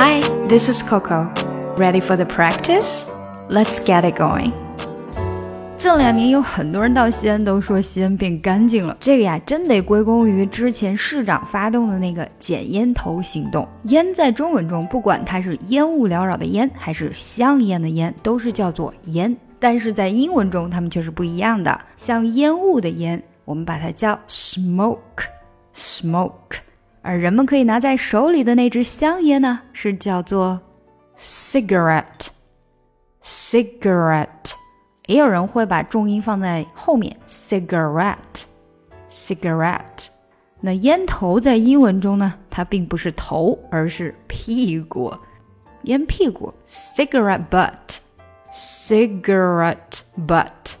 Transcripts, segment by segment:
Hi, this is Coco. Ready for the practice? Let's get it going. 这两年有很多人到西安都说西安变干净了，这个呀真得归功于之前市长发动的那个捡烟头行动。烟在中文中，不管它是烟雾缭绕的烟，还是香烟的烟，都是叫做烟。但是在英文中，它们却是不一样的。像烟雾的烟，我们把它叫 smoke，smoke。而人们可以拿在手里的那支香烟呢，是叫做 cigarette，cigarette。也有人会把重音放在后面，cigarette，cigarette。那烟头在英文中呢，它并不是头，而是屁股，烟屁股，cigarette butt，cigarette butt。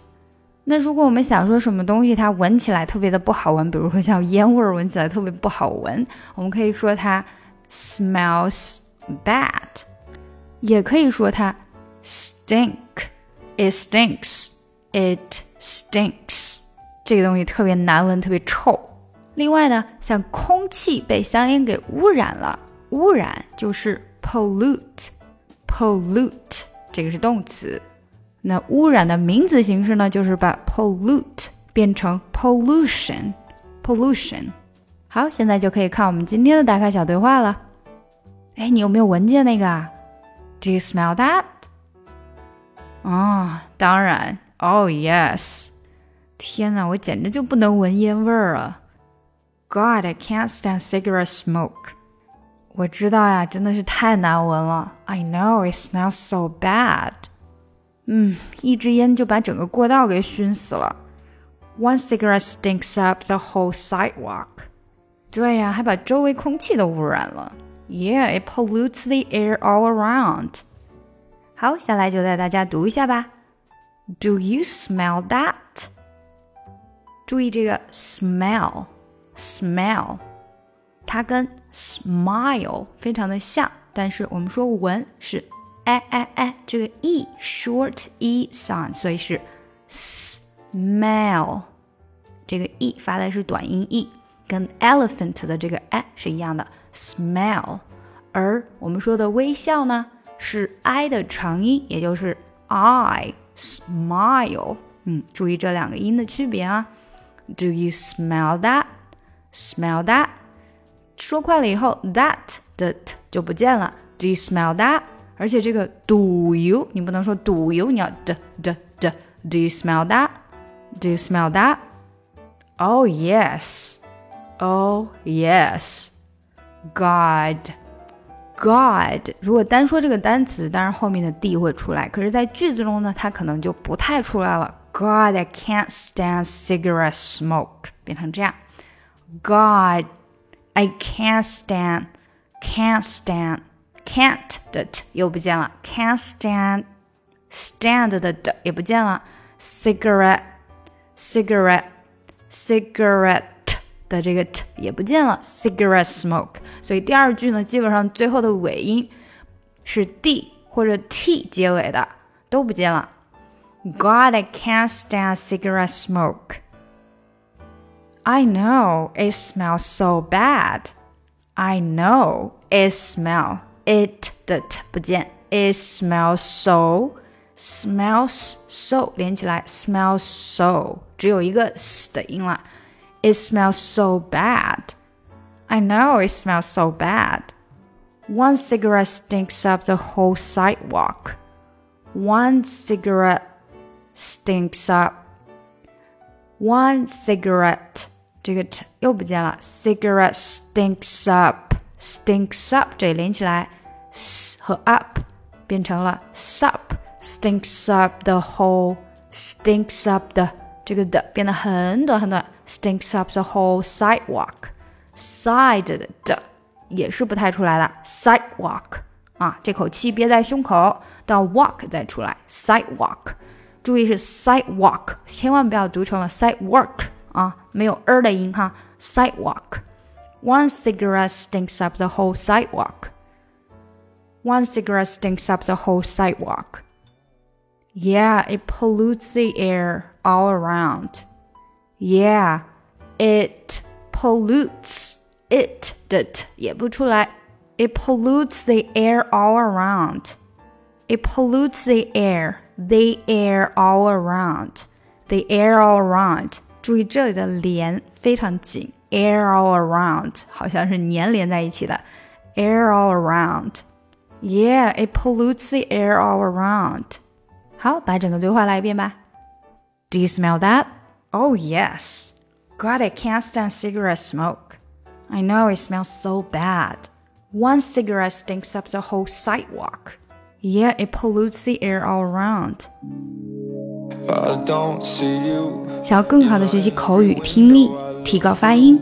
那如果我们想说什么东西它闻起来特别的不好闻，比如说像烟味儿闻起来特别不好闻，我们可以说它 smells bad，也可以说它 stink。It stinks. It stinks. 这个东西特别难闻，特别臭。另外呢，像空气被香烟给污染了，污染就是 pollute。pollute 这个是动词。那污染的名词形式呢，就是把 pollute 变成 pollution。pollution。好，现在就可以看我们今天的打卡小对话了。哎，你有没有闻见那个啊？Do you smell that? 啊，当然，Oh yes！天哪，我简直就不能闻烟味儿啊！God, I can't stand cigarette smoke。我知道呀，真的是太难闻了。I know it smells so bad。 嗯，一支烟就把整个过道给熏死了。One cigarette stinks up the whole sidewalk。对呀，还把周围空气都污染了。Yeah, it pollutes the air all around。好，下来就带大家读一下吧。Do you smell that？注意这个 smell，smell，它跟 smile 非常的像，但是我们说闻是 哎哎哎，这个 e short e sound，所以是 smell，这个 e 发的是短音 e，跟 elephant 的这个哎是一样的 smell，而我们说的微笑呢？是 i 的长音，也就是 i smile。嗯，注意这两个音的区别啊。Do you smell that? Smell that？说快了以后，that 的 t 就不见了。Do you smell that？ 而且这个 do you 你不能说 do you，你要 d d d。Do you smell that? Do you smell that? Oh yes. Oh yes. God. God，如果单说这个单词，当然后面的 d 会出来，可是，在句子中呢，它可能就不太出来了。God, I can't stand cigarette smoke，变成这样。God, I can't stand, can't stand, can't 的 t 又不见了，can't stand, stand 的 d 也不见了。Cigarette, cigarette, cigarette。的这个 t 也不见了，cigarette smoke。所以第二句呢，基本上最后的尾音是 d 或者 t 结尾的都不见了。God, I can't stand cigarette smoke. I know it smells so bad. I know it smell it 的 t 不见，it smells so smells so 连起来，smells so 只有一个 s 的音了。it smells so bad. I know it smells so bad. One cigarette stinks up the whole sidewalk. One cigarette stinks up. One cigarette 这个 t 又不见了，cigarette stinks up stinks up 这里连起来 ，s 和 up 变成了 sup stinks up the whole stinks up the 这个的变得很短很短。stinks up the whole sidewalk. Side 的的也是不太出来的，sidewalk 啊，这口气憋在胸口，到 walk 再出来，sidewalk。注意是 sidewalk，千万不要读成了 sidewalk 啊，没有 er 的音哈，sidewalk。One cigarette stinks up the whole sidewalk. One cigarette stinks up the whole sidewalk. Yeah, it pollutes the air all around. Yeah, it pollutes. It 的 t 也不出来 It pollutes the air all around. It pollutes the air, the air all around, the air all around. 注意这里的连非常紧，air all around 好像是粘连在一起的，air all around。 Yeah, it pollutes the air all around. 好，把整个对话来一遍吧。Do you smell that? Oh yes. God, I can't stand cigarette smoke. I know it smells so bad. One cigarette stinks up the whole sidewalk. Yeah, it pollutes the air all around. 想要更好的学习口语听力，提高发音，